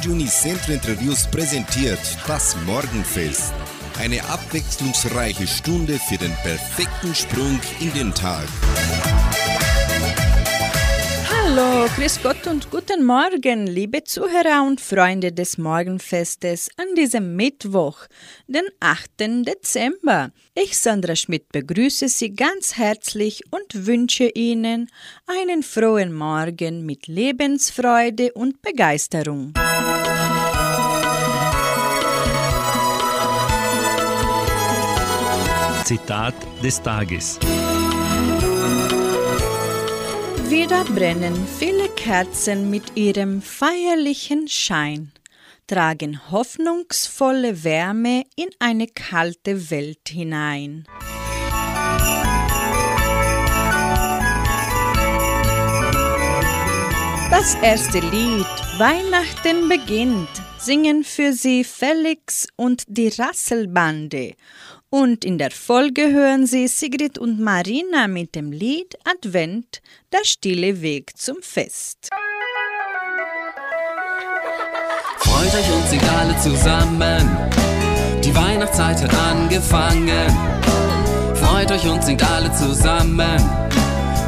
Radio Unicentro Interviews präsentiert das Morgenfest. Eine abwechslungsreiche Stunde für den perfekten Sprung in den Tag. Hallo, grüß Gott und guten Morgen, liebe Zuhörer und Freunde des Morgenfestes an diesem Mittwoch, den 8. Dezember. Ich, Sandra Schmidt, begrüße Sie ganz herzlich und wünsche Ihnen einen frohen Morgen mit Lebensfreude und Begeisterung. Zitat des Tages. Wieder brennen viele Kerzen mit ihrem feierlichen Schein, tragen hoffnungsvolle Wärme in eine kalte Welt hinein. Das erste Lied Weihnachten beginnt singen für sie Felix und die Rasselbande und in der Folge hören Sie Sigrid und Marina mit dem Lied Advent, der stille Weg zum Fest. Freut euch und singt alle zusammen, die Weihnachtszeit hat angefangen. Freut euch und singt alle zusammen,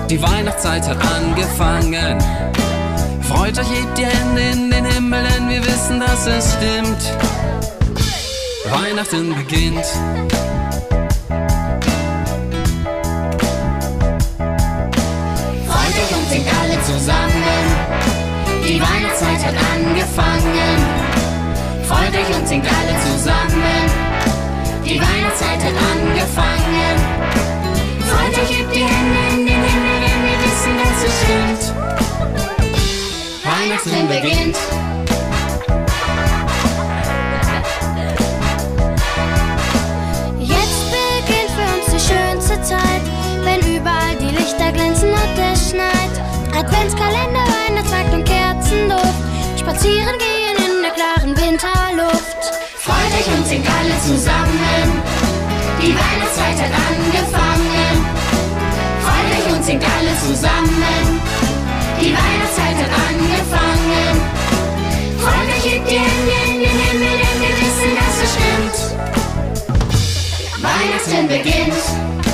die Weihnachtszeit hat angefangen. Freut euch, hebt die Hände in den Himmel, denn wir wissen, dass es stimmt. Weihnachten beginnt. Zusammen. Die Weihnachtszeit hat angefangen. Freut euch und singt alle zusammen. Die Weihnachtszeit hat angefangen. Freut euch, hebt die Hände in den Himmel, denn wir wissen, dass es stimmt. Weihnachten beginnt. Spazieren gehen in der klaren Winterluft. Freut euch und singt alle zusammen. Die Weihnachtszeit hat angefangen. Freut euch und singt alle zusammen. Die Weihnachtszeit hat angefangen. Freut euch, hebt die Hände in den Himmel, denn wir wissen, dass es stimmt. Weihnachten beginnt.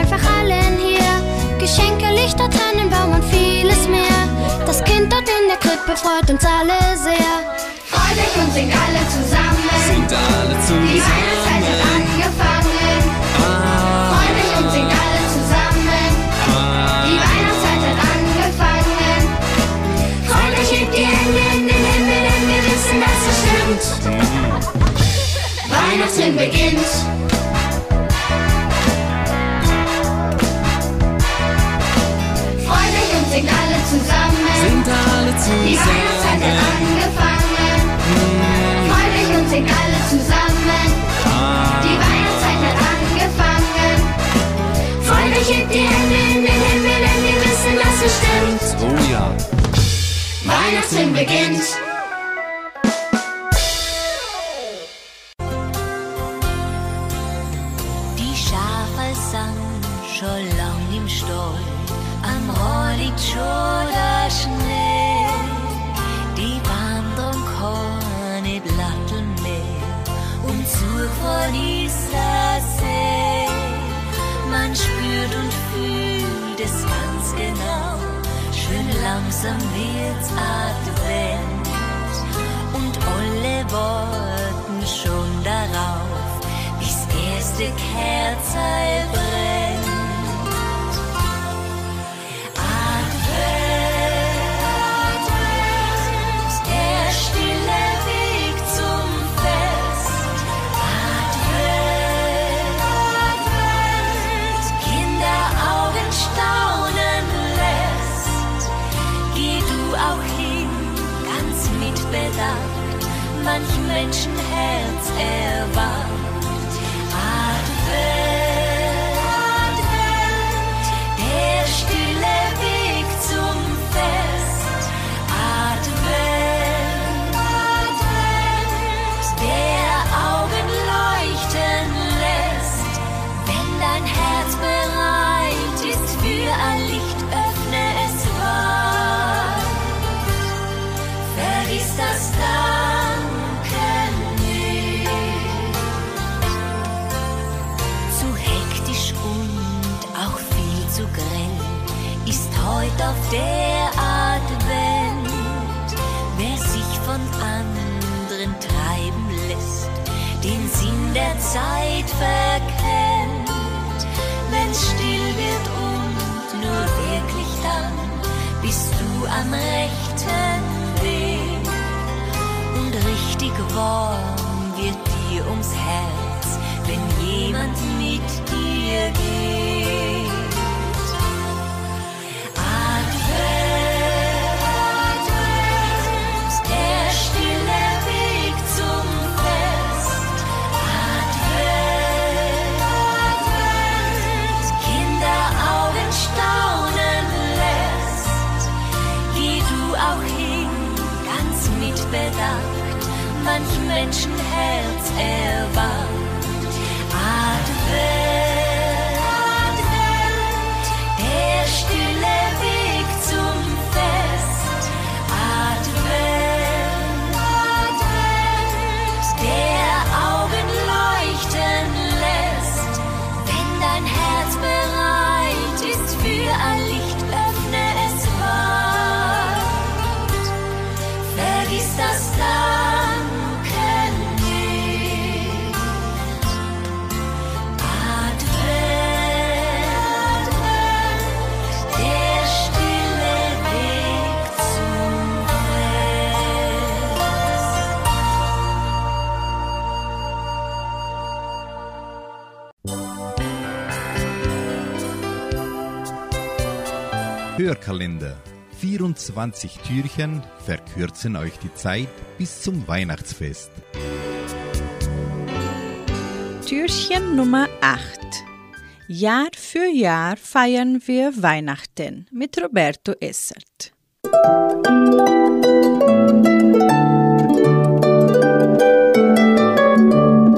Einfach allen hier. Geschenke, Lichter, Tannenbaum und vieles mehr. Das Kind dort in der Krippe freut uns alle sehr. Freut euch und singt alle zusammen. Singt alle Die Weihnachtszeit hat zusammen. angefangen. Freut euch und singt alle zusammen. Die Weihnachtszeit hat angefangen. Freut euch, hebt die Hände in den Himmel, denn wir wissen, dass es stimmt. Weihnachten beginnt. Alle zusammen. Singt alle Die Weihnachtszeit hat zusammen. angefangen. Freut euch und singt alle zusammen. Die Weihnachtszeit hat angefangen. Freut euch, hebt die Hände in den Himmel, denn wir wissen, dass es stimmt. Oh ja. Weihnachten beginnt. Die Schafe sang schon lang im Stall, am Rohr liegt schon Die Wanderung keine Blatteln mehr. Und Zug von dieser See. Man spürt und fühlt es ganz genau, schön langsam wird's Advent. Und alle warten schon darauf, bis erste Kerze Menschenherz erwacht. Der Advent. Wer sich von anderen treiben lässt, den Sinn der Zeit verkennt. Wenn's still wird und nur wirklich dann bist du am rechten Weg. Und richtig warm wird dir ums Herz, wenn jemand mit dir geht. Menschenherz erwacht. Hörkalender. 24 Türchen verkürzen euch die Zeit bis zum Weihnachtsfest. Türchen Nummer 8. Jahr für Jahr feiern wir Weihnachten mit Roberto Essert.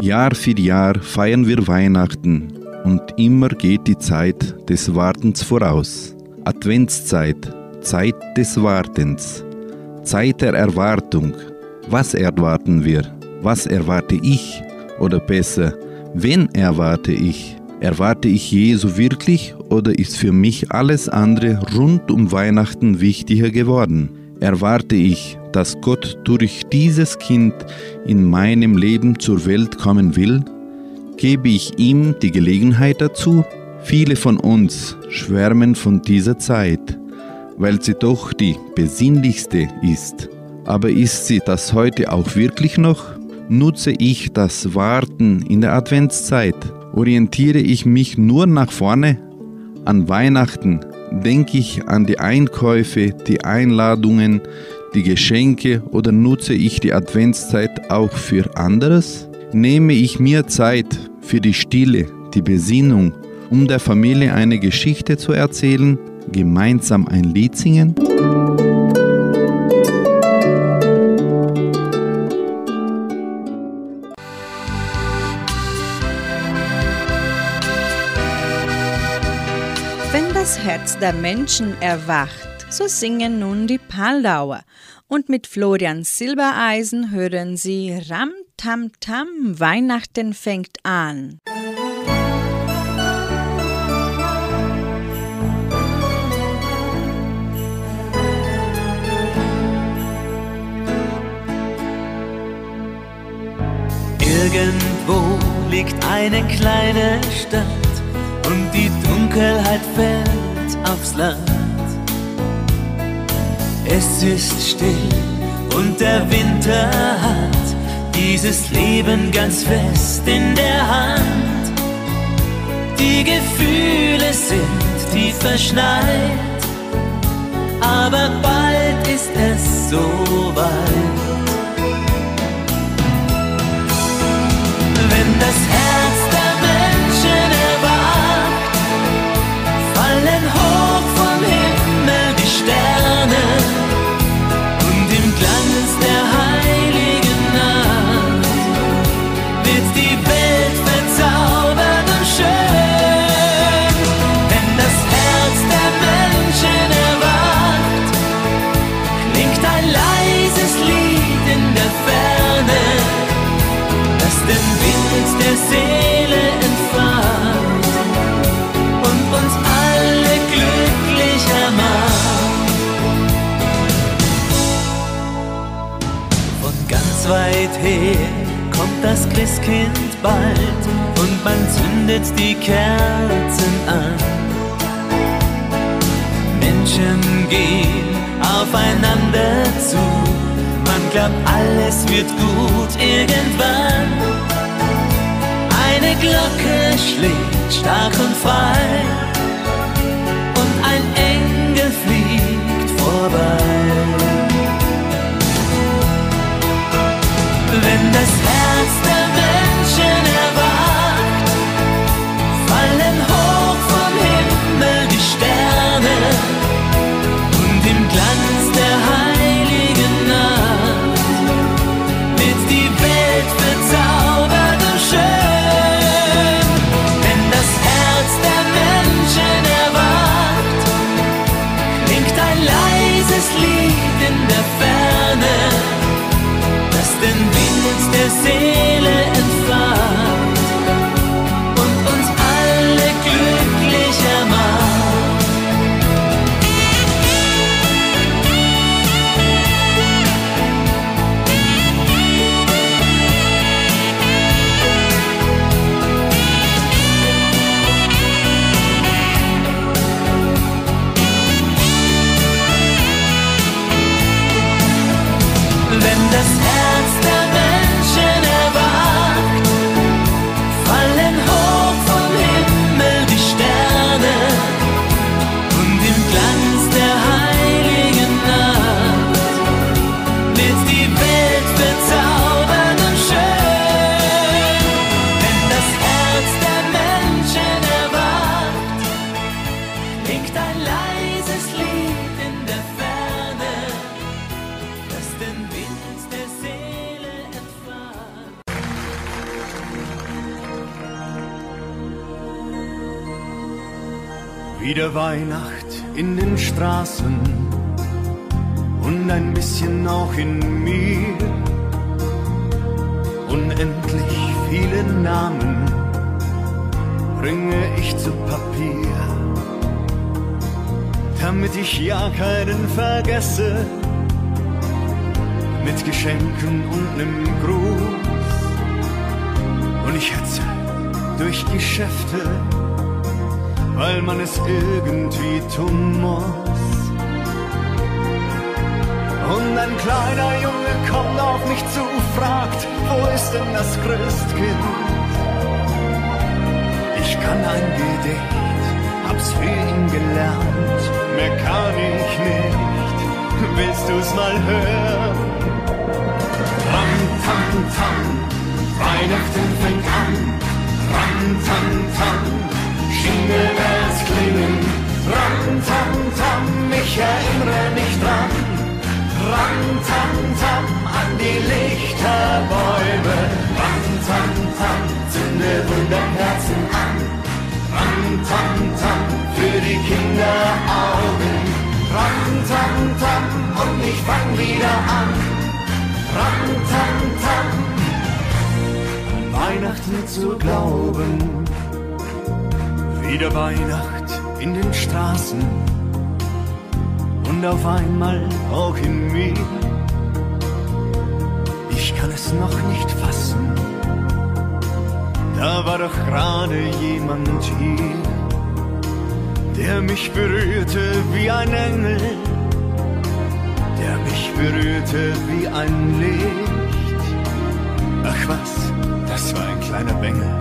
Jahr für Jahr feiern wir Weihnachten und immer geht die Zeit des Wartens voraus. Adventszeit, Zeit des Wartens, Zeit der Erwartung. Was erwarten wir? Was erwarte ich? Oder besser, wen erwarte ich? Erwarte ich Jesu wirklich oder ist für mich alles andere rund um Weihnachten wichtiger geworden? Erwarte ich, dass Gott durch dieses Kind in meinem Leben zur Welt kommen will? Gebe ich ihm die Gelegenheit dazu? Viele von uns schwärmen von dieser Zeit, weil sie doch die besinnlichste ist. Aber ist sie das heute auch wirklich noch? Nutze ich das Warten in der Adventszeit? Orientiere ich mich nur nach vorne? An Weihnachten denke ich an die Einkäufe, die Einladungen, die Geschenke oder nutze ich die Adventszeit auch für anderes? Nehme ich mir Zeit für die Stille, die Besinnung, um der Familie eine Geschichte zu erzählen, gemeinsam ein Lied singen? Wenn das Herz der Menschen erwacht, so singen nun die Paldauer. Und mit Florian Silbereisen hören sie Ram Tam Tam, Weihnachten fängt an. Irgendwo liegt eine kleine Stadt und die Dunkelheit fällt aufs Land. Es ist still und der Winter hat dieses Leben ganz fest in der Hand. Die Gefühle sind tief verschneit, aber bald ist es soweit. Wenn das Seele entfahrt und uns alle glücklicher macht. Von ganz weit her kommt das Christkind bald und man zündet die Kerzen an. Menschen gehen aufeinander zu, man glaubt, alles wird gut irgendwann. Glocke schlägt stark und frei kommt auf mich zu, fragt, wo ist denn das Christkind? Ich kann ein Gedicht, hab's für ihn gelernt, mehr kann ich nicht. Willst du's mal hören? Ram, tam, tam, Weihnachten fängt an. Ram, tam, tam, Jingle klingen, ram tam tam, ich erinnere mich dran. Ram tam tam an die Lichterbäume, ram tam tam, zünde Wunderkerzen an. Ram tam tam, für die Kinderaugen, ram tam tam und ich fang wieder an. Ram tam tam, an Weihnachten zu glauben. Wieder Weihnacht in den Straßen und auf einmal auch in mir. Ich kann es noch nicht fassen, da war doch gerade jemand hier, der mich berührte wie ein Engel, der mich berührte wie ein Licht. Ach was, das war ein kleiner Bengel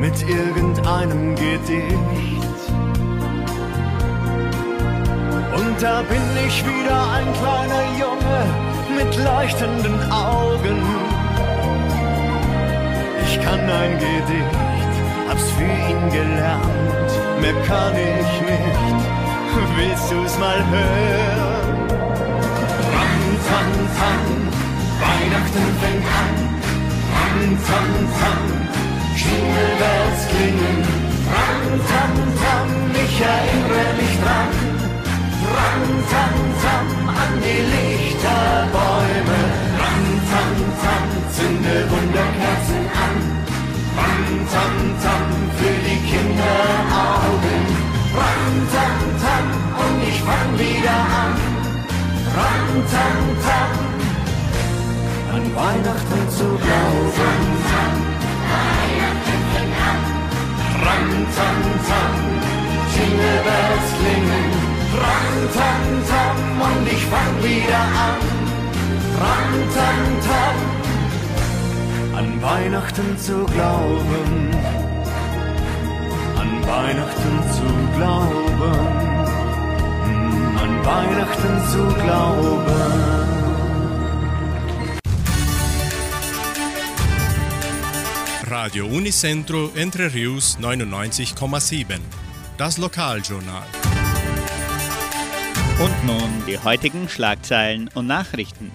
mit irgendeinem Gedicht. Und da bin ich wieder ein kleiner Junge mit leuchtenden Augen. Ich kann ein Gedicht, hab's für ihn gelernt, mehr kann ich nicht. Willst du's mal hören? Ram, tam, tam, Weihnachten fängt an. Ram, tam, tam, Jingle Bells klingen, ram tam tam, ich. Ram tam tam an die Lichterbäume, ram tam tam, zünde Wunderkerzen an. Ram tam tam, für die Kinderaugen, ram tam tam und ich fang wieder an. Ram tam tam, zu glauben. Ram, tam, tam, Jingle Bells klingen. Ram, tam, tam, und ich fang wieder an. Ram, tam, tam, an Weihnachten zu glauben. An Weihnachten zu glauben. Hm, An Weihnachten zu glauben. Radio Unicentro Entre Rius 99,7. Das Lokaljournal. Und nun die heutigen Schlagzeilen und Nachrichten.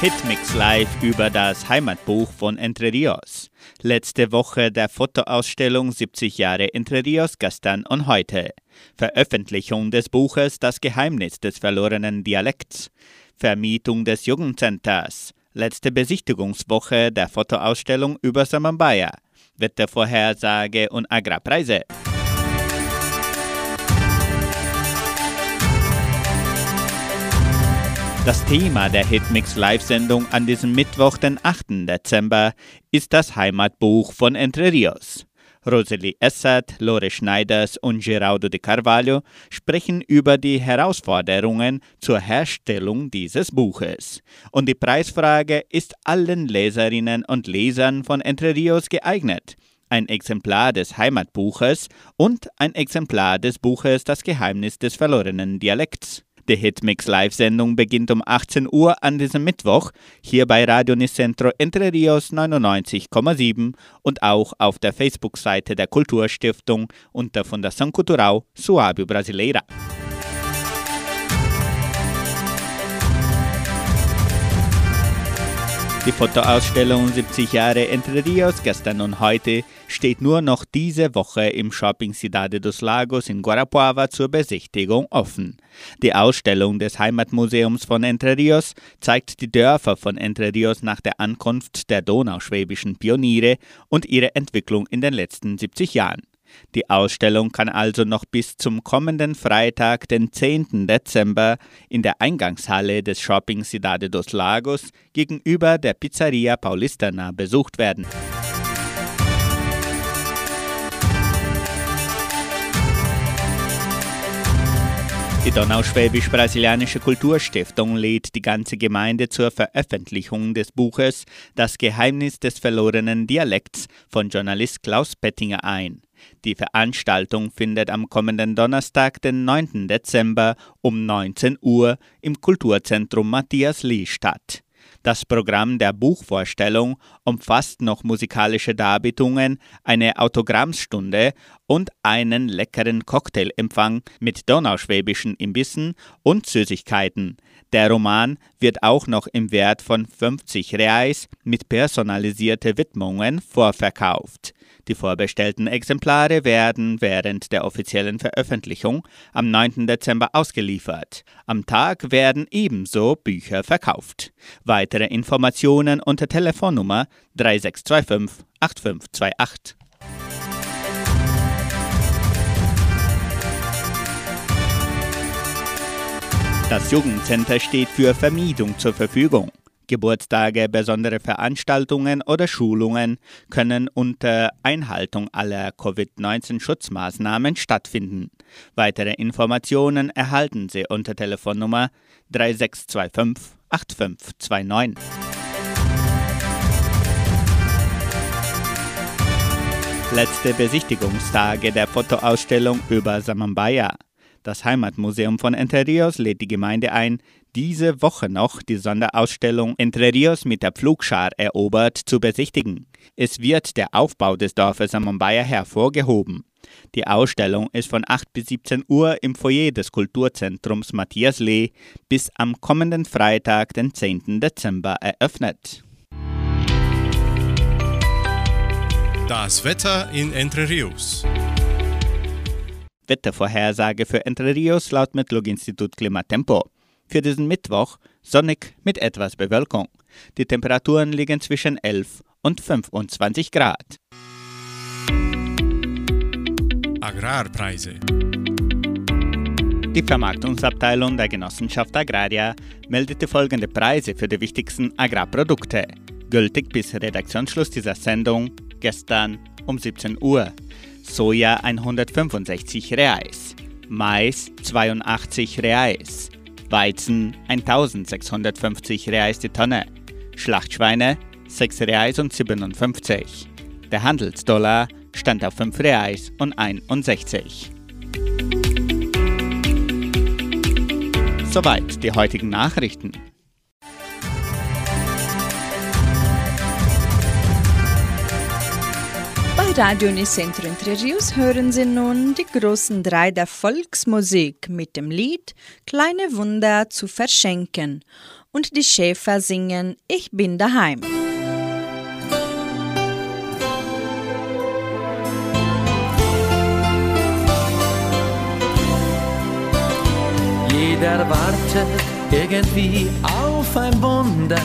Hitmix Live über das Heimatbuch von Entre Rios. Letzte Woche der Fotoausstellung 70 Jahre Entre Rios gestern und heute. Veröffentlichung des Buches Das Geheimnis des verlorenen Dialekts. Vermietung des Jugendcenters. Letzte Besichtigungswoche der Fotoausstellung über Samambaya. Wettervorhersage und Agrarpreise. Das Thema der Hitmix Live-Sendung an diesem Mittwoch, den 8. Dezember, ist das Heimatbuch von Entre Rios. Rosalie Essert, Lore Schneiders und Geraldo de Carvalho sprechen über die Herausforderungen zur Herstellung dieses Buches. Und die Preisfrage ist allen Leserinnen und Lesern von Entre Rios geeignet. Ein Exemplar des Heimatbuches und ein Exemplar des Buches Das Geheimnis des verlorenen Dialekts. Die Hitmix Live-Sendung beginnt um 18 Uhr an diesem Mittwoch hier bei Radio Nicentro Entre Rios 99,7 und auch auf der Facebook-Seite der Kulturstiftung unter Fundação Cultural Suábio Brasileira. Die Fotoausstellung 70 Jahre Entre Rios gestern und heute steht nur noch diese Woche im Shopping Cidade dos Lagos in Guarapuava zur Besichtigung offen. Die Ausstellung des Heimatmuseums von Entre Rios zeigt die Dörfer von Entre Rios nach der Ankunft der donauschwäbischen Pioniere und ihre Entwicklung in den letzten 70 Jahren. Die Ausstellung kann also noch bis zum kommenden Freitag, den 10. Dezember, in der Eingangshalle des Shopping Cidade dos Lagos gegenüber der Pizzeria Paulistana besucht werden. Die Donauschwäbisch-Brasilianische Kulturstiftung lädt die ganze Gemeinde zur Veröffentlichung des Buches Das Geheimnis des verlorenen Dialekts von Journalist Klaus Pettinger ein. Die Veranstaltung findet am kommenden Donnerstag, den 9. Dezember um 19 Uhr im Kulturzentrum Matthias Lee statt. Das Programm der Buchvorstellung umfasst noch musikalische Darbietungen, eine Autogrammstunde und einen leckeren Cocktailempfang mit donauschwäbischen Imbissen und Süßigkeiten. Der Roman wird auch noch im Wert von 50 Reais mit personalisierten Widmungen vorverkauft. Die vorbestellten Exemplare werden während der offiziellen Veröffentlichung am 9. Dezember ausgeliefert. Am Tag werden ebenso Bücher verkauft. Weitere Informationen unter Telefonnummer 3625 8528. Das Jugendcenter steht für Vermietung zur Verfügung. Geburtstage, besondere Veranstaltungen oder Schulungen können unter Einhaltung aller Covid-19-Schutzmaßnahmen stattfinden. Weitere Informationen erhalten Sie unter Telefonnummer 3625 8529. Letzte Besichtigungstage der Fotoausstellung über Samambaya. Das Heimatmuseum von Entre Rios lädt die Gemeinde ein, diese Woche noch die Sonderausstellung Entre Rios mit der Pflugschar erobert zu besichtigen. Es wird der Aufbau des Dorfes Samambaya hervorgehoben. Die Ausstellung ist von 8 bis 17 Uhr im Foyer des Kulturzentrums Matthias Lee bis am kommenden Freitag, den 10. Dezember, eröffnet. Das Wetter in Entre Rios. Wettervorhersage für Entre Rios laut Metlog-Institut Klimatempo. Für diesen Mittwoch sonnig mit etwas Bewölkung. Die Temperaturen liegen zwischen 11 und 25 Grad. Agrarpreise. Die Vermarktungsabteilung der Genossenschaft Agraria meldete folgende Preise für die wichtigsten Agrarprodukte, gültig bis Redaktionsschluss dieser Sendung gestern um 17 Uhr. Soja 165 Reais, Mais 82 Reais, Weizen 1650 Reais die Tonne, Schlachtschweine 6 Reais und 57. Der Handelsdollar stand auf 5 Reais und 61. Soweit die heutigen Nachrichten. Radio Unicentro Entre Rios hören Sie nun die großen drei der Volksmusik mit dem Lied Kleine Wunder zu verschenken und die Schäfer singen Ich bin daheim. Jeder wartet irgendwie auf ein Wunder,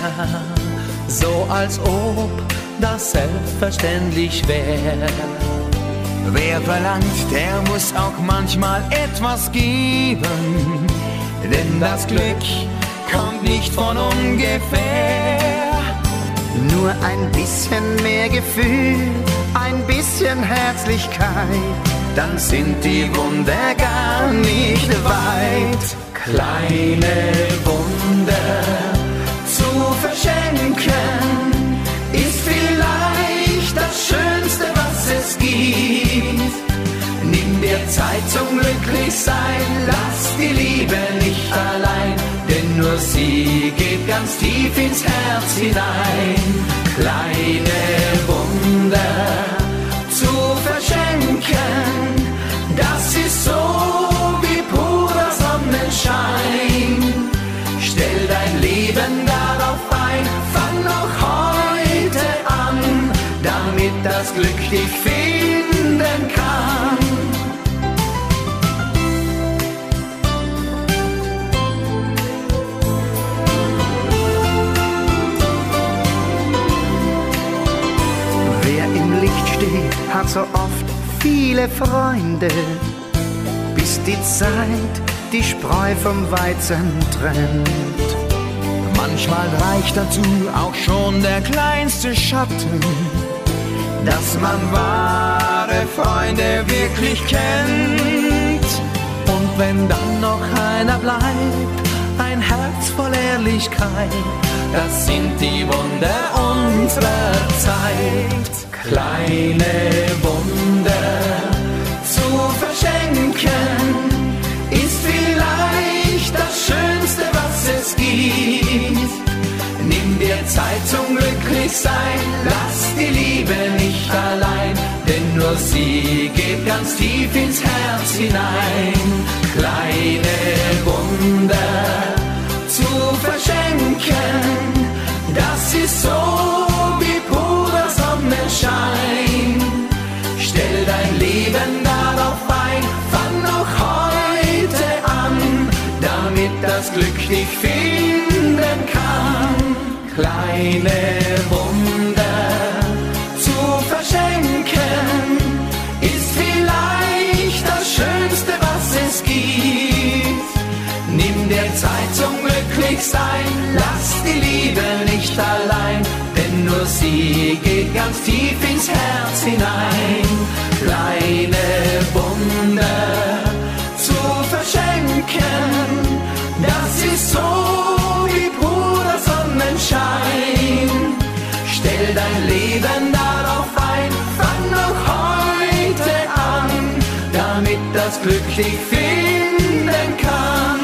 so als ob das selbstverständlich wäre. Wer verlangt, der muss auch manchmal etwas geben, denn das Glück kommt nicht von ungefähr. Nur ein bisschen mehr Gefühl, ein bisschen Herzlichkeit, dann sind die Wunder gar nicht weit. Kleine Wunder zu verschenken, gibt. Nimm dir Zeit zum Glücklichsein, lass die Liebe nicht allein, denn nur sie geht ganz tief ins Herz hinein. Kleine Wunder zu verschenken, das ist so wie purer Sonnenschein. Stell dein Leben darauf das Glück dich finden kann. Wer im Licht steht, hat so oft viele Freunde, bis die Zeit die Spreu vom Weizen trennt. Manchmal reicht dazu auch schon der kleinste Schatten, dass man wahre Freunde wirklich kennt. Und wenn dann noch einer bleibt, ein Herz voll Ehrlichkeit, Das sind die Wunder unserer Zeit. Kleine Wunder Zeit zum Glücklichsein, lass die Liebe nicht allein, denn nur sie geht ganz tief ins Herz hinein. Kleine Wunder zu verschenken, das ist so wie purer Sonnenschein. Stell dein Leben darauf ein, fang noch heute an, damit das Glück dich finden kann. Kleine Wunder zu verschenken, ist vielleicht das Schönste, was es gibt. Nimm dir Zeit zum Glücklichsein, lass die Liebe nicht allein, denn nur sie geht ganz tief ins Herz hinein. Kleine Wunder zu verschenken, das ist so Sonnenschein. Stell dein Leben darauf ein, fang noch heute an, damit das Glück dich finden kann.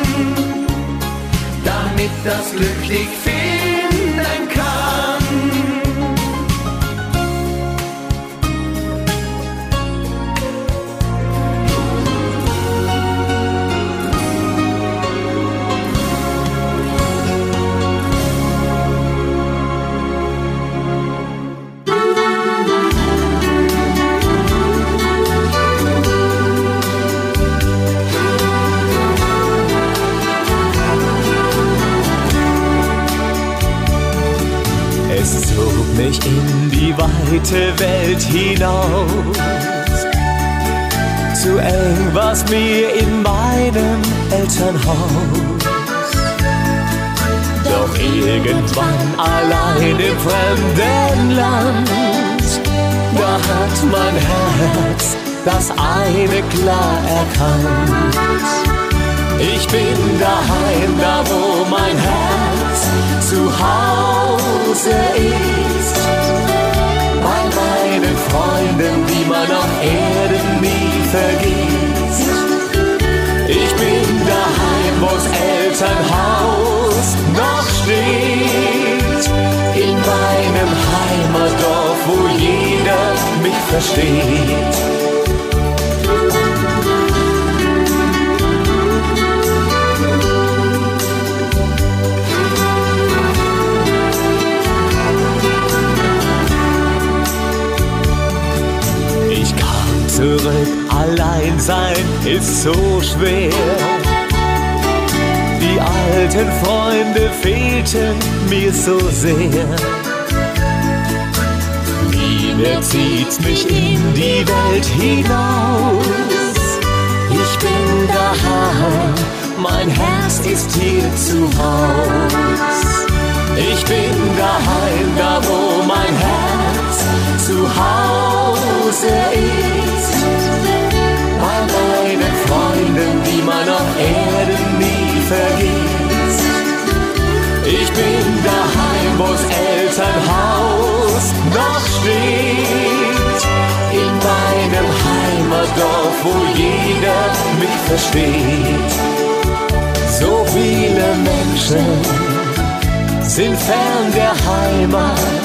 Damit das Glück dich finden weite Welt hinaus, zu eng war's mir in meinem Elternhaus. Doch irgendwann allein im fremden Land, da hat mein Herz das eine klar erkannt. Ich bin daheim, da wo mein Herz zu Hause ist. Meinen Freunden, die man auf Erden nie vergisst. Ich bin daheim, wo's Elternhaus noch steht. In meinem Heimatdorf, wo jeder mich versteht. Zurück. Allein sein ist so schwer. Die alten Freunde fehlten mir so sehr. Wieder zieht mich in die Welt hinaus. Ich bin daheim, mein Herz ist hier zu Haus. Ich bin daheim, da wo mein Herz zu Hause ist. Bei meinen Freunden, die man auf Erden nie vergisst. Ich bin daheim, wo's Elternhaus noch steht. In meinem Heimatdorf, wo jeder mich versteht. So viele Menschen sind fern der Heimat.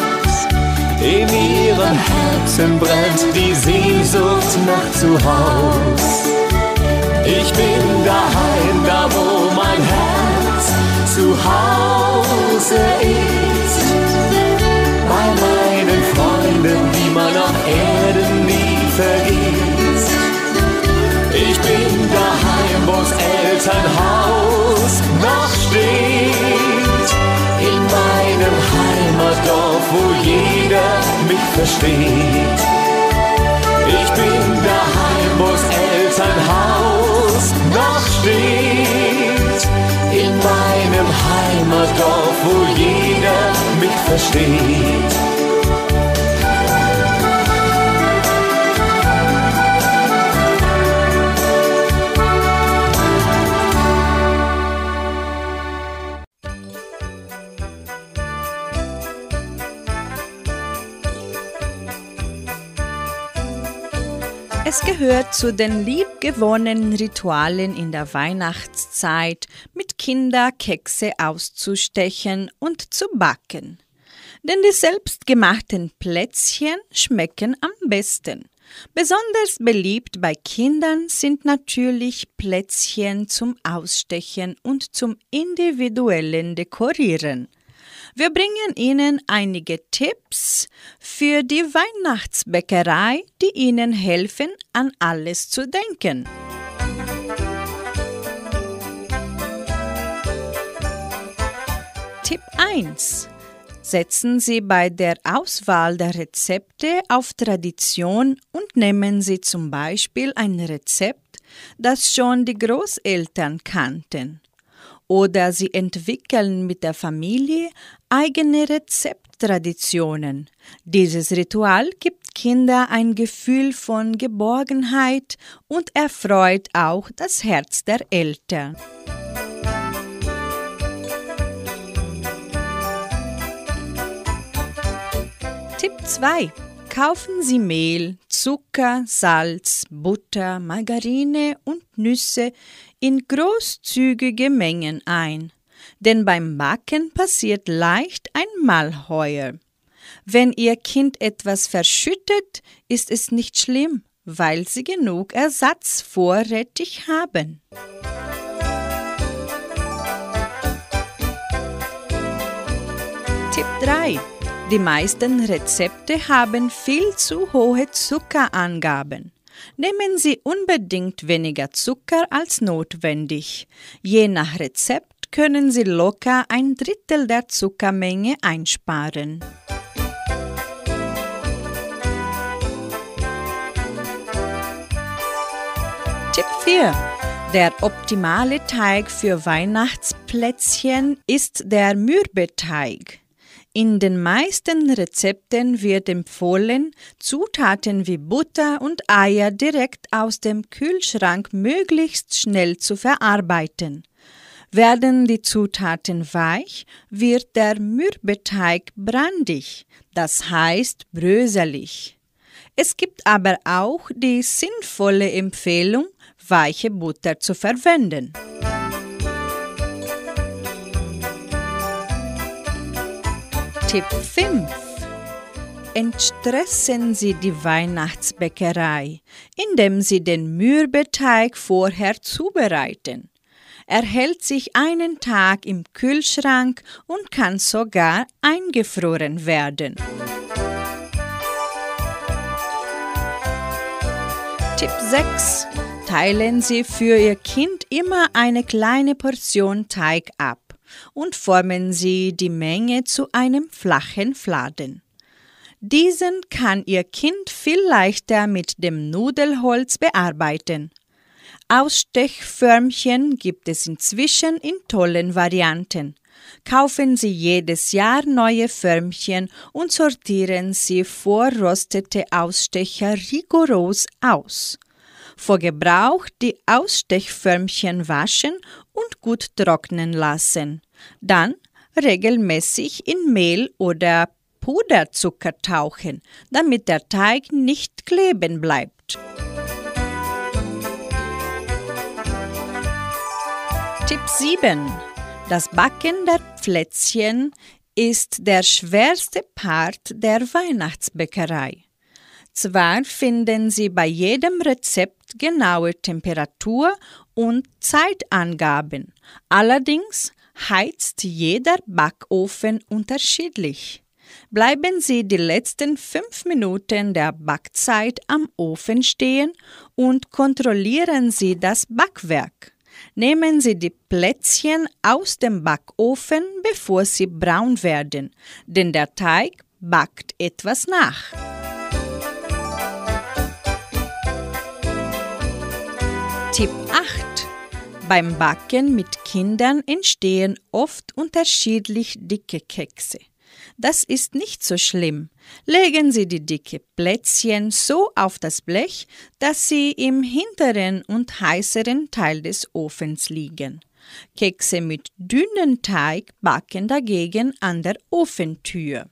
In ihrem Herzen brennt die Sehnsucht nach Zuhaus. Ich bin daheim, da wo mein Herz zu Hause ist. Bei meinen Freunden, die man auf Erden nie vergisst. Ich bin daheim, wo's Elternhaus noch steht. In meinem Heimatdorf, wo jeder versteht. Ich bin daheim, wo's Elternhaus noch steht. In meinem Heimatdorf, wo jeder mich versteht. Es gehört zu den liebgewonnenen Ritualen in der Weihnachtszeit, mit Kinder Kekse auszustechen und zu backen. Denn die selbstgemachten Plätzchen schmecken am besten. Besonders beliebt bei Kindern sind natürlich Plätzchen zum Ausstechen und zum individuellen Dekorieren. Wir bringen Ihnen einige Tipps für die Weihnachtsbäckerei, die Ihnen helfen, an alles zu denken. Tipp 1. Setzen Sie bei der Auswahl der Rezepte auf Tradition und nehmen Sie zum Beispiel ein Rezept, das schon die Großeltern kannten oder sie entwickeln mit der Familie eigene Rezepttraditionen. Dieses Ritual gibt Kinder ein Gefühl von Geborgenheit und erfreut auch das Herz der Eltern. Tipp 2. Kaufen Sie Mehl, Zucker, Salz, Butter, Margarine und Nüsse in großzügige Mengen ein, denn beim Backen passiert leicht ein Malheuer. Wenn Ihr Kind etwas verschüttet, ist es nicht schlimm, weil Sie genug Ersatz vorrätig haben. Tipp 3. Die meisten Rezepte haben viel zu hohe Zuckerangaben. Nehmen Sie unbedingt weniger Zucker als notwendig. Je nach Rezept können Sie locker ein Drittel der Zuckermenge einsparen. Tipp 4. Der optimale Teig für Weihnachtsplätzchen ist der Mürbeteig. In den meisten Rezepten wird empfohlen, Zutaten wie Butter und Eier direkt aus dem Kühlschrank möglichst schnell zu verarbeiten. Werden die Zutaten weich, wird der Mürbeteig brandig, das heißt bröselig. Es gibt aber auch die sinnvolle Empfehlung, weiche Butter zu verwenden. Tipp 5. Entstressen Sie die Weihnachtsbäckerei, indem Sie den Mürbeteig vorher zubereiten. Er hält sich einen Tag im Kühlschrank und kann sogar eingefroren werden. Tipp 6. Teilen Sie für Ihr Kind immer eine kleine Portion Teig ab und formen Sie die Menge zu einem flachen Fladen. Diesen kann Ihr Kind viel leichter mit dem Nudelholz bearbeiten. Ausstechförmchen gibt es inzwischen in tollen Varianten. Kaufen Sie jedes Jahr neue Förmchen und sortieren Sie vorrostete Ausstecher rigoros aus. Vor Gebrauch die Ausstechförmchen waschen und gut trocknen lassen. Dann regelmäßig in Mehl oder Puderzucker tauchen, damit der Teig nicht kleben bleibt. Tipp 7. Das Backen der Plätzchen ist der schwerste Part der Weihnachtsbäckerei. Zwar finden Sie bei jedem Rezept genaue Temperatur und Zeitangaben, allerdings heizt jeder Backofen unterschiedlich. Bleiben Sie die letzten fünf Minuten der Backzeit am Ofen stehen und kontrollieren Sie das Backwerk. Nehmen Sie die Plätzchen aus dem Backofen, bevor sie braun werden, denn der Teig backt etwas nach. Tipp 8. Beim Backen mit Kindern entstehen oft unterschiedlich dicke Kekse. Das ist nicht so schlimm. Legen Sie die dicke Plätzchen so auf das Blech, dass sie im hinteren und heißeren Teil des Ofens liegen. Kekse mit dünnen Teig backen dagegen an der Ofentür.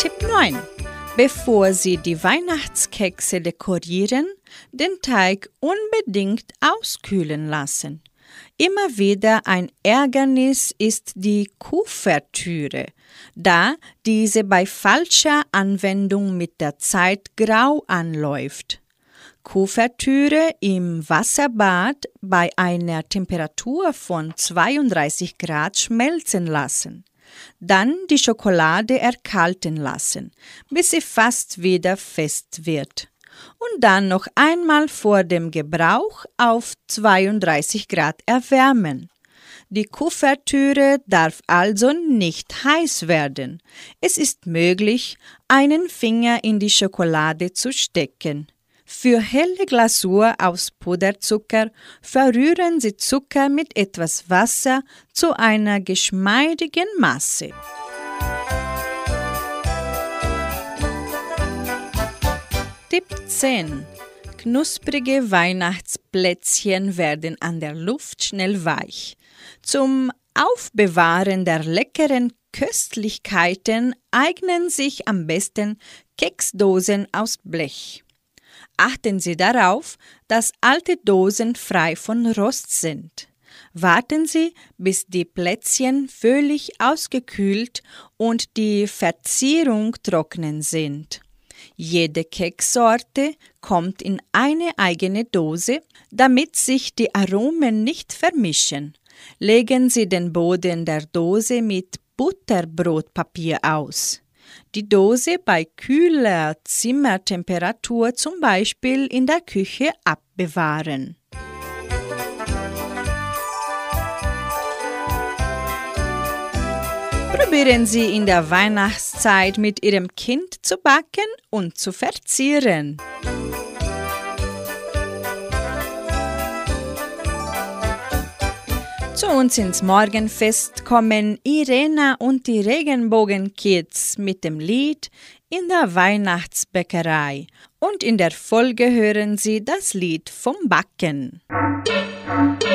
Tipp 9. Bevor Sie die Weihnachtskekse dekorieren, den Teig unbedingt auskühlen lassen. Immer wieder ein Ärgernis ist die Kuvertüre, da diese bei falscher Anwendung mit der Zeit grau anläuft. Kuvertüre im Wasserbad bei einer Temperatur von 32 Grad schmelzen lassen. Dann die Schokolade erkalten lassen, bis sie fast wieder fest wird. Und dann noch einmal vor dem Gebrauch auf 32 Grad erwärmen. Die Kuvertüre darf also nicht heiß werden. Es ist möglich, einen Finger in die Schokolade zu stecken. Für helle Glasur aus Puderzucker verrühren Sie Zucker mit etwas Wasser zu einer geschmeidigen Masse. Tipp 10. Knusprige Weihnachtsplätzchen werden an der Luft schnell weich. Zum Aufbewahren der leckeren Köstlichkeiten eignen sich am besten Keksdosen aus Blech. Achten Sie darauf, dass alte Dosen frei von Rost sind. Warten Sie, bis die Plätzchen völlig ausgekühlt und die Verzierung trocknen sind. Jede Kekssorte kommt in eine eigene Dose, damit sich die Aromen nicht vermischen. Legen Sie den Boden der Dose mit Butterbrotpapier aus die Dose bei kühler Zimmertemperatur zum Beispiel in der Küche abbewahren. probieren Sie in der Weihnachtszeit mit Ihrem Kind zu backen und zu verzieren. Zu uns ins Morgenfest kommen Irena und die Regenbogenkids mit dem Lied In der Weihnachtsbäckerei und in der Folge hören Sie das Lied vom Backen. nicht,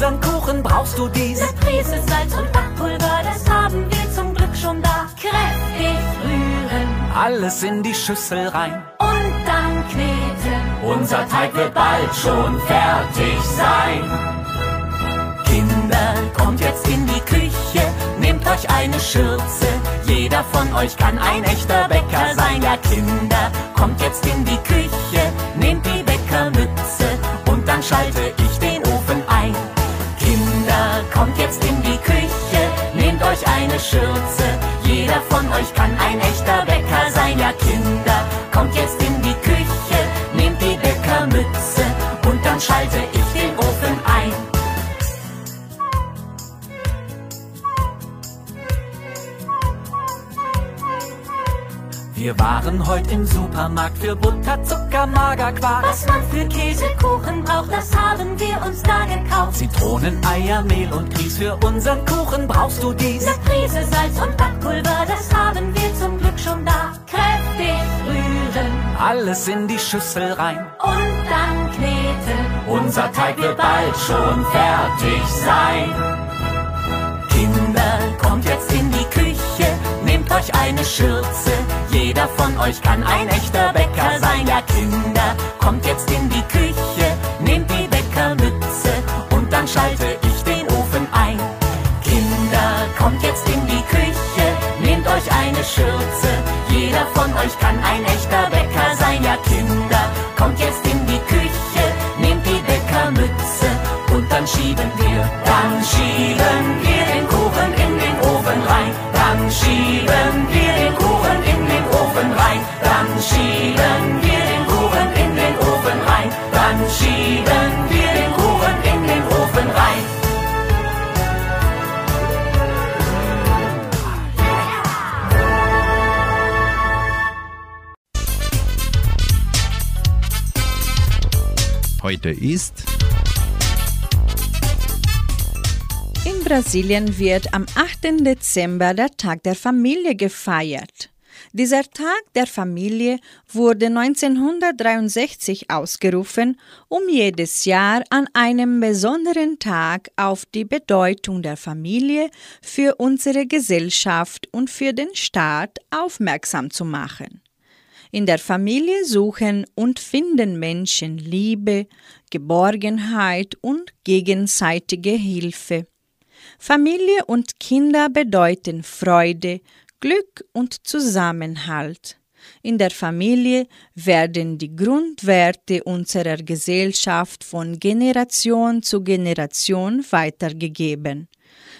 unseren Kuchen brauchst du dies. Prise Salz und Backpulver, das haben wir zum Glück schon da. Kräftig rühren Alles in die Schüssel rein. und dann kneten. Unser Teig wird bald schon fertig sein. Kinder, kommt jetzt in die Küche, nehmt euch eine Schürze. Jeder von euch kann ein echter Bäcker sein. Ja, Kinder, kommt jetzt in die Küche, Schürze. Jeder von euch kann ein echter Bäcker sein. Ja, Kinder, waren heute im Supermarkt für Butter, Zucker, Magerquark. Was man für Käsekuchen braucht, das haben wir uns da gekauft. Zitronen, Eier, Mehl und Grieß für unseren Kuchen brauchst du dies. Eine Prise Salz und Backpulver, das haben wir zum Glück schon da. Kräftig rühren Alles in die Schüssel rein. und dann kneten. Unser Teig wird bald schon fertig sein. Kinder, kommt jetzt in die Küche, nehmt euch eine Schürze. Jeder von euch kann ein echter Bäcker sein. Ja, Kinder, kommt jetzt in die Küche, nehmt die Bäckermütze und dann schalte ich den Ofen ein. Kinder, kommt jetzt in die Küche, nehmt euch eine Schürze. Jeder von euch kann ein echter Bäcker sein. Ja, Kinder, kommt jetzt in die Küche, nehmt die Bäckermütze und dann schieben wir, dann schieben wir den Kuchen in den Ofen rein. Dann schieben Heute ist In Brasilien wird am 8. Dezember der Tag der Familie gefeiert. Dieser Tag der Familie wurde 1963 ausgerufen, um jedes Jahr an einem besonderen Tag auf die Bedeutung der Familie für unsere Gesellschaft und für den Staat aufmerksam zu machen. In der Familie suchen und finden Menschen Liebe, Geborgenheit und gegenseitige Hilfe. Familie und Kinder bedeuten Freude, Glück und Zusammenhalt. In der Familie werden die Grundwerte unserer Gesellschaft von Generation zu Generation weitergegeben.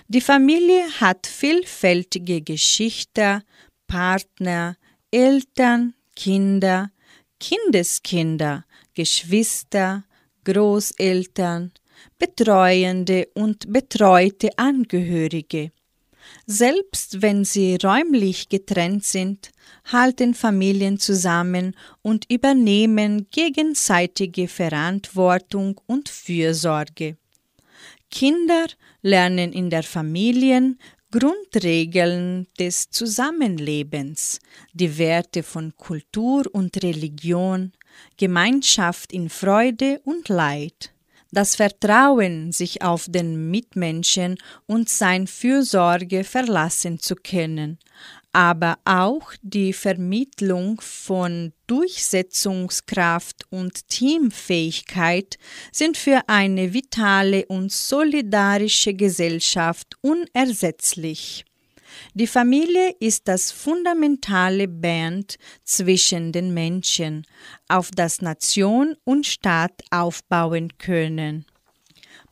Die Familie hat vielfältige Geschichte, Partner, Eltern, Kinder, Kindeskinder, Geschwister, Großeltern, betreuende und betreute Angehörige. Selbst wenn sie räumlich getrennt sind, halten Familien zusammen und übernehmen gegenseitige Verantwortung und Fürsorge. Kinder lernen in der Familie Grundregeln des Zusammenlebens, die Werte von Kultur und Religion, Gemeinschaft in Freude und Leid, das Vertrauen, sich auf den Mitmenschen und sein Fürsorge verlassen zu können, aber auch die Vermittlung von Durchsetzungskraft und Teamfähigkeit sind für eine vitale und solidarische Gesellschaft unersetzlich. Die Familie ist das fundamentale Band zwischen den Menschen, auf das Nation und Staat aufbauen können.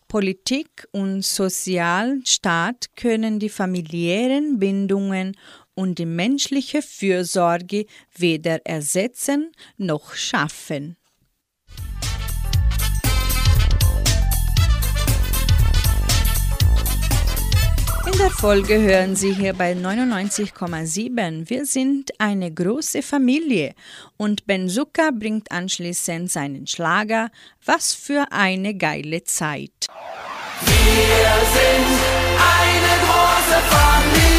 Politik und Sozialstaat können die familiären Bindungen und die menschliche Fürsorge weder ersetzen noch schaffen. In der Folge hören Sie hier bei 99,7. Wir sind eine große Familie und Ben Zucker bringt anschließend seinen Schlager Was für eine geile Zeit. Wir sind eine große Familie.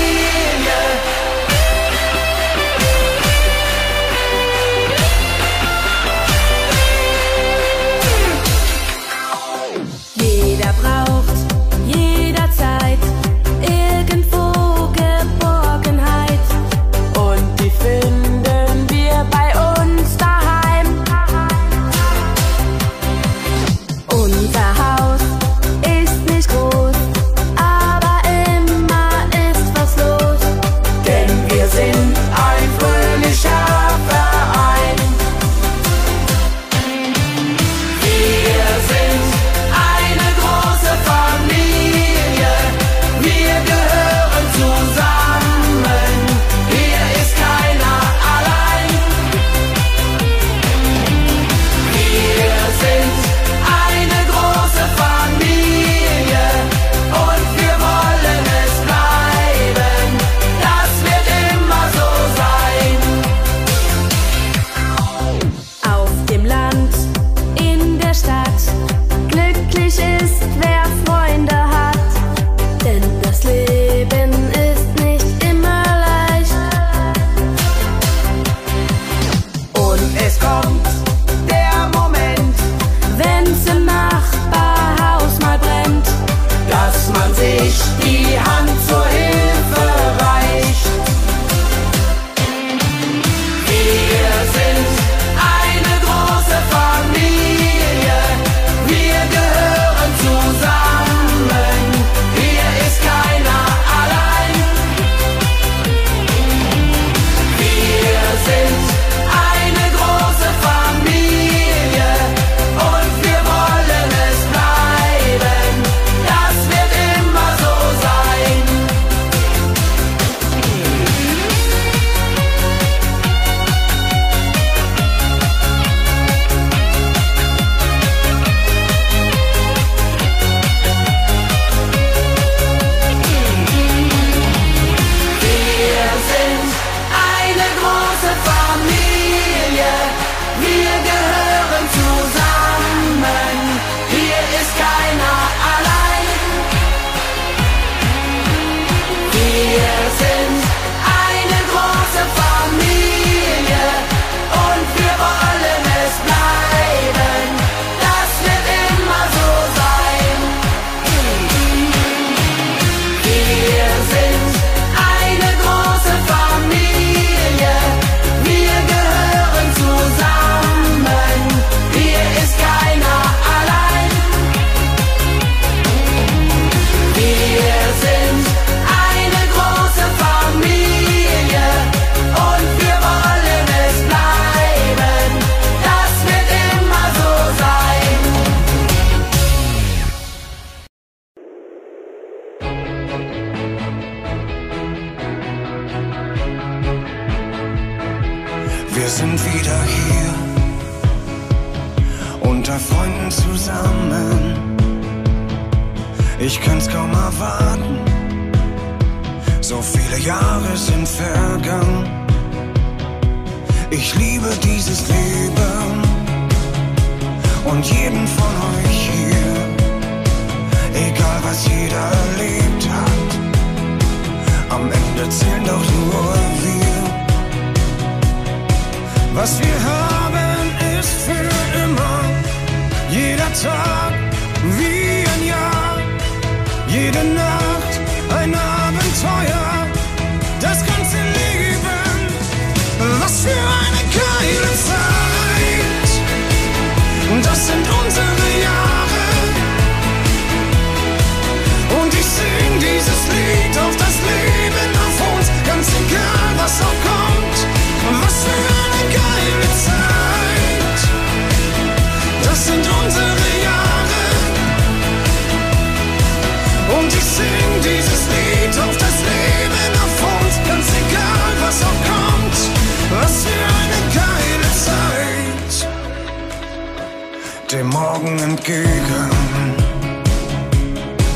Morgen entgegen.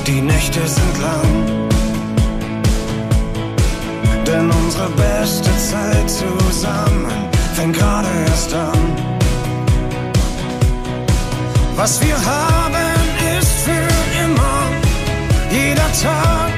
Die Nächte sind lang. Denn unsere beste Zeit zusammen fängt gerade erst an. Was wir haben ist für immer. Jeder Tag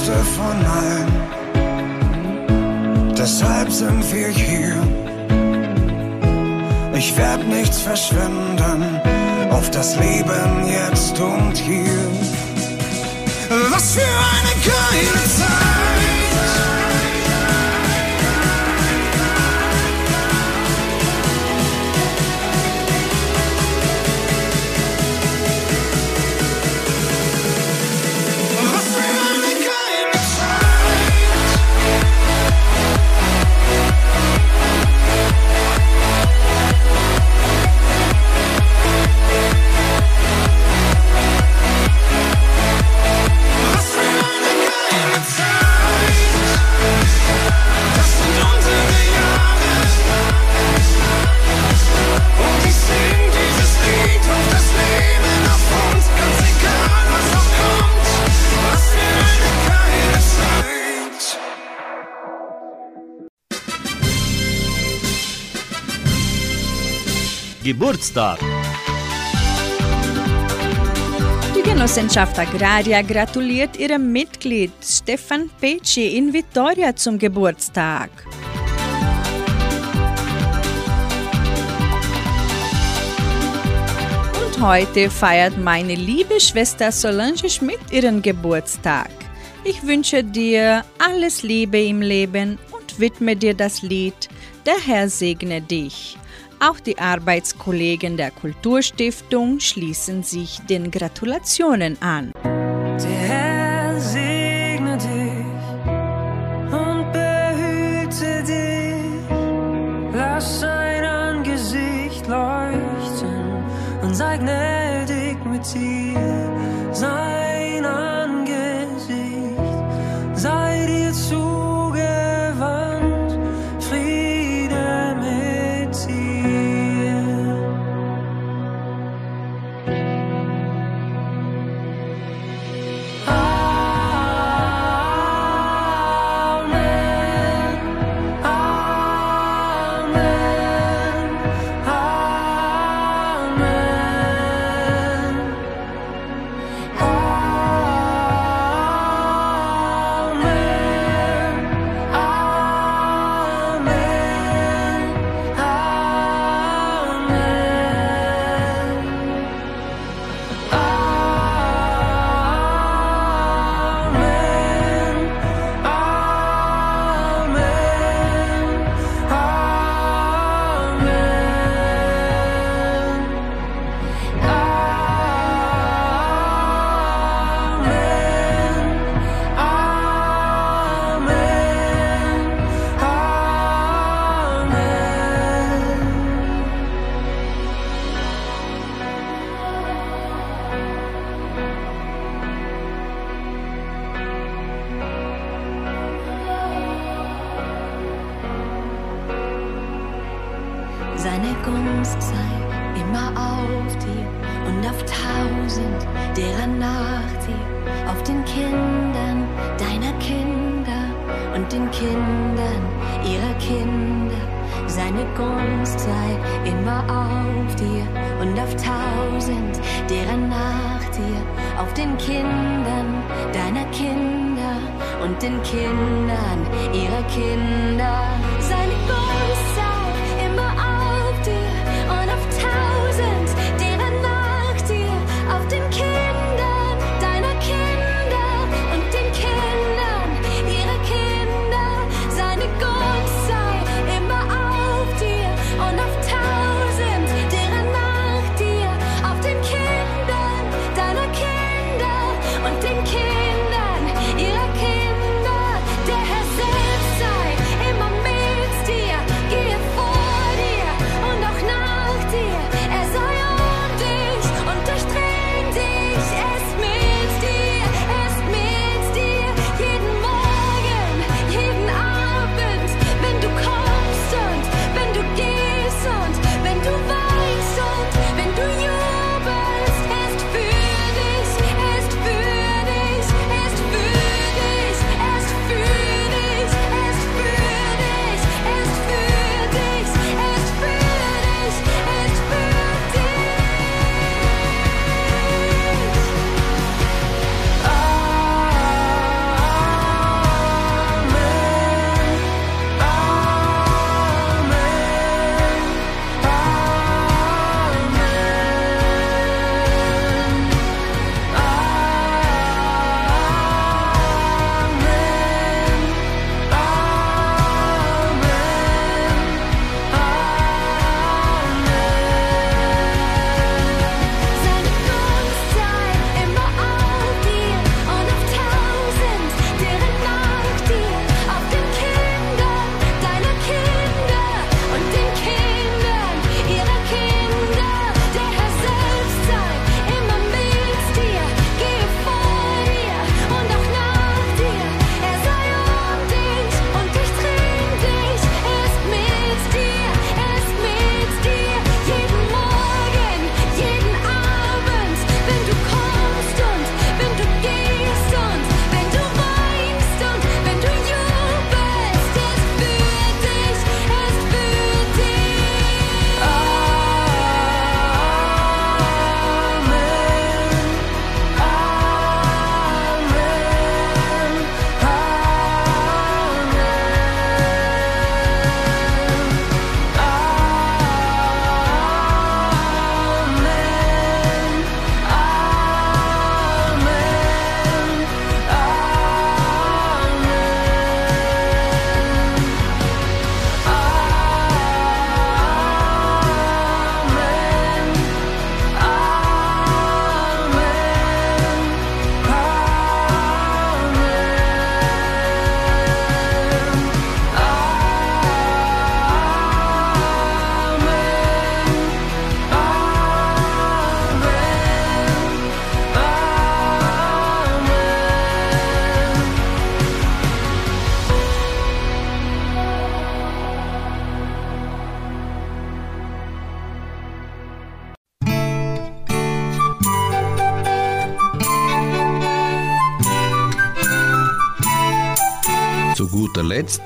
Beste von allen. Deshalb sind wir hier. Ich werd nichts verschwenden auf das Leben jetzt und hier. Was für eine geile Zeit! Geburtstag. Die Genossenschaft Agraria gratuliert ihrem Mitglied Stefan Pecci in Vitoria zum Geburtstag. Und heute feiert meine liebe Schwester Solange Schmidt ihren Geburtstag. Ich wünsche dir alles Liebe im Leben und widme dir das Lied Der Herr segne dich. Auch die Arbeitskollegen der Kulturstiftung schließen sich den Gratulationen an. Der Herr segne dich und behüte dich. Lass sein Angesicht leuchten und sei gnädig mit dir.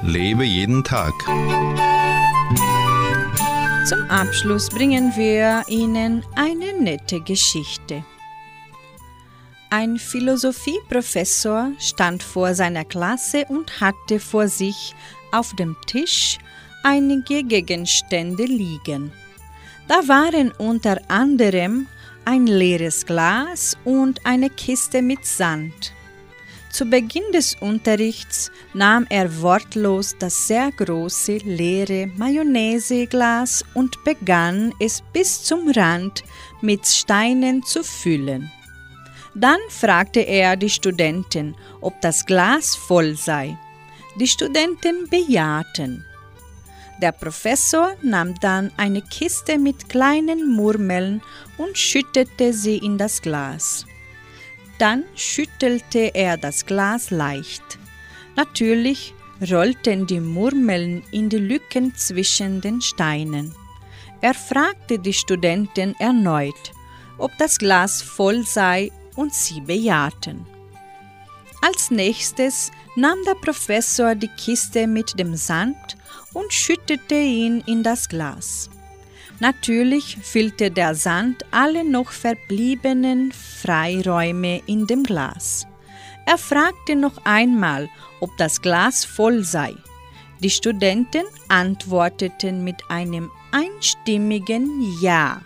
Lebe jeden Tag. Zum Abschluss bringen wir Ihnen eine nette Geschichte. Ein Philosophieprofessor stand vor seiner Klasse und hatte vor sich auf dem Tisch einige Gegenstände liegen. Da waren unter anderem ein leeres Glas und eine Kiste mit Sand. Zu Beginn des Unterrichts nahm er wortlos das sehr große leere Mayonnaiseglas und begann es bis zum Rand mit Steinen zu füllen. Dann fragte er die Studenten, ob das Glas voll sei. Die Studenten bejahten. Der Professor nahm dann eine Kiste mit kleinen Murmeln und schüttete sie in das Glas. Dann schüttelte er das Glas leicht. Natürlich rollten die Murmeln in die Lücken zwischen den Steinen. Er fragte die Studenten erneut, ob das Glas voll sei, und sie bejahten. Als nächstes nahm der Professor die Kiste mit dem Sand und schüttete ihn in das Glas. Natürlich füllte der Sand alle noch verbliebenen Freiräume in dem Glas. Er fragte noch einmal, ob das Glas voll sei. Die Studenten antworteten mit einem einstimmigen Ja.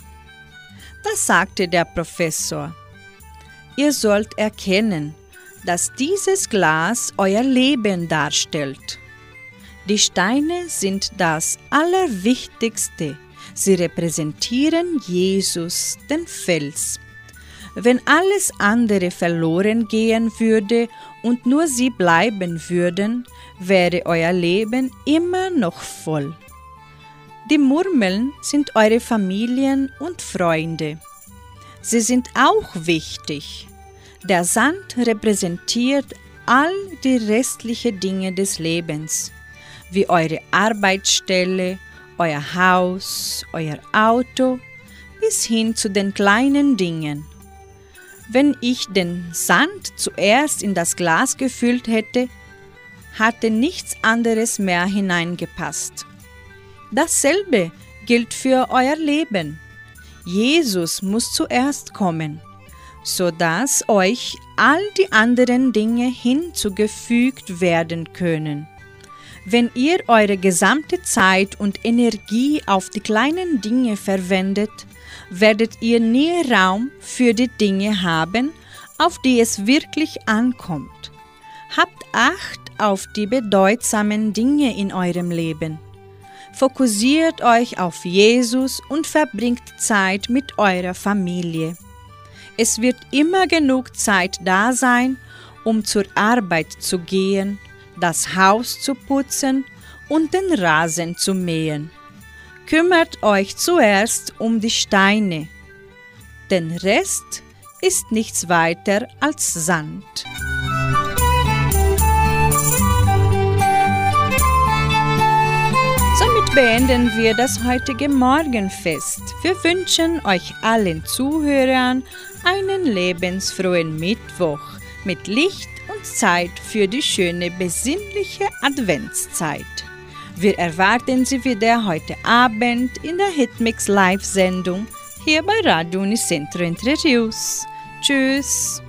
Da sagte der Professor, Ihr sollt erkennen, dass dieses Glas euer Leben darstellt. Die Steine sind das Allerwichtigste. Sie repräsentieren Jesus, den Fels. Wenn alles andere verloren gehen würde und nur sie bleiben würden, wäre euer Leben immer noch voll. Die Murmeln sind eure Familien und Freunde. Sie sind auch wichtig. Der Sand repräsentiert all die restlichen Dinge des Lebens, wie eure Arbeitsstelle, euer Haus, euer Auto, bis hin zu den kleinen Dingen. Wenn ich den Sand zuerst in das Glas gefüllt hätte, hatte nichts anderes mehr hineingepasst. Dasselbe gilt für euer Leben. Jesus muss zuerst kommen, so dass euch all die anderen Dinge hinzugefügt werden können. Wenn ihr eure gesamte Zeit und Energie auf die kleinen Dinge verwendet, werdet ihr nie Raum für die Dinge haben, auf die es wirklich ankommt. Habt Acht auf die bedeutsamen Dinge in eurem Leben. Fokussiert euch auf Jesus und verbringt Zeit mit eurer Familie. Es wird immer genug Zeit da sein, um zur Arbeit zu gehen, das Haus zu putzen und den Rasen zu mähen. Kümmert euch zuerst um die Steine. Den Rest ist nichts weiter als Sand. beenden wir das heutige Morgenfest. Wir wünschen euch allen Zuhörern einen lebensfrohen Mittwoch mit Licht und Zeit für die schöne besinnliche Adventszeit. Wir erwarten Sie wieder heute Abend in der Hitmix Live-Sendung hier bei Radio Unicentro Entre Rios. Tschüss!